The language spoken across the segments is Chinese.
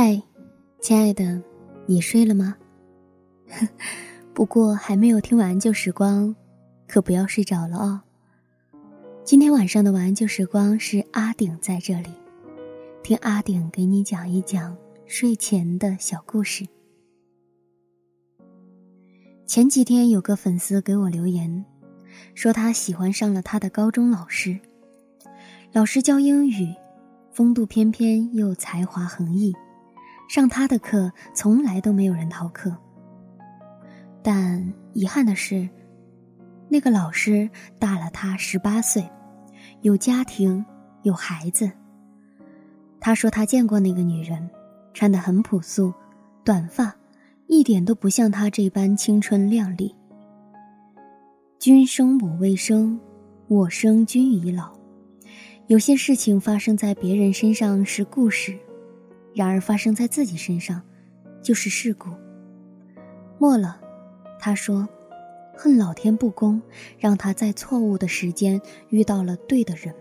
嗨，亲爱的，你睡了吗？不过还没有听完旧时光，可不要睡着了哦。今天晚上的晚安旧时光是阿顶在这里，听阿顶给你讲一讲睡前的小故事。前几天有个粉丝给我留言，说他喜欢上了他的高中老师，老师教英语，风度翩翩又才华横溢。上他的课从来都没有人逃课。但遗憾的是，那个老师大了他十八岁，有家庭，有孩子。他说他见过那个女人，穿得很朴素，短发，一点都不像他这般青春靓丽。君生我未生，我生君已老。有些事情发生在别人身上是故事。然而发生在自己身上，就是事故。末了，他说：“恨老天不公，让他在错误的时间遇到了对的人。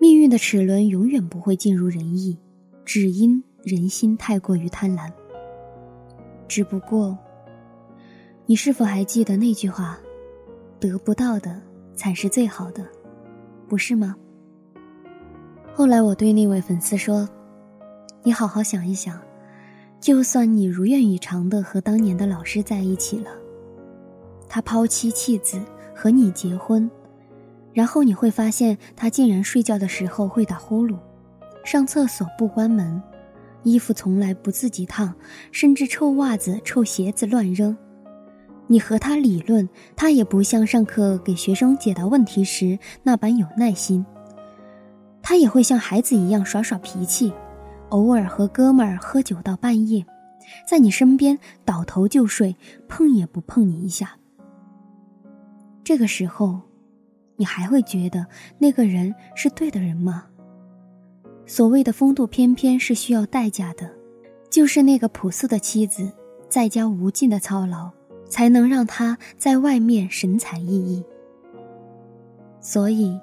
命运的齿轮永远不会尽如人意，只因人心太过于贪婪。只不过，你是否还记得那句话：得不到的才是最好的，不是吗？”后来我对那位粉丝说。你好好想一想，就算你如愿以偿的和当年的老师在一起了，他抛妻弃子和你结婚，然后你会发现他竟然睡觉的时候会打呼噜，上厕所不关门，衣服从来不自己烫，甚至臭袜子、臭鞋子乱扔。你和他理论，他也不像上课给学生解答问题时那般有耐心，他也会像孩子一样耍耍脾气。偶尔和哥们儿喝酒到半夜，在你身边倒头就睡，碰也不碰你一下。这个时候，你还会觉得那个人是对的人吗？所谓的风度翩翩是需要代价的，就是那个朴素的妻子，在家无尽的操劳，才能让他在外面神采奕奕。所以，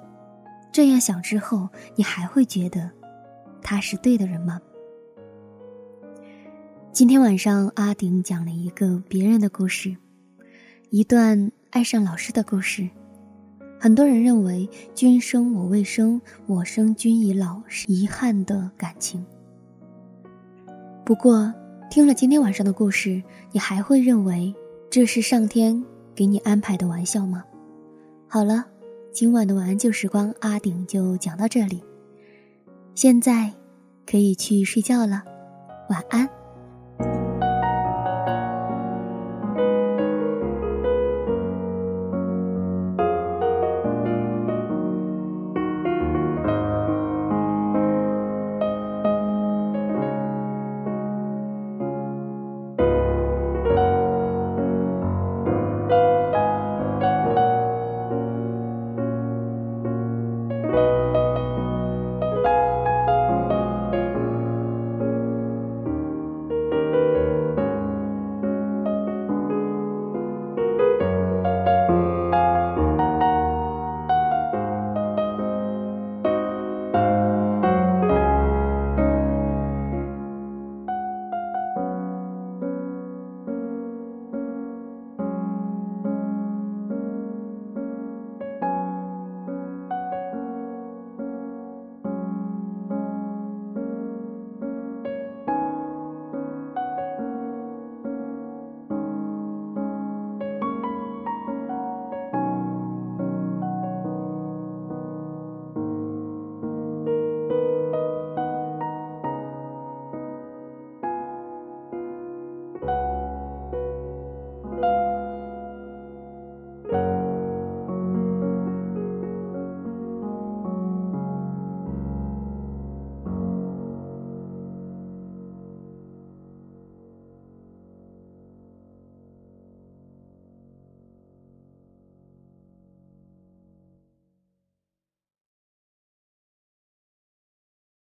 这样想之后，你还会觉得。他是对的人吗？今天晚上阿顶讲了一个别人的故事，一段爱上老师的故事。很多人认为“君生我未生，我生君已老”是遗憾的感情。不过，听了今天晚上的故事，你还会认为这是上天给你安排的玩笑吗？好了，今晚的晚安旧时光，阿顶就讲到这里。现在，可以去睡觉了，晚安。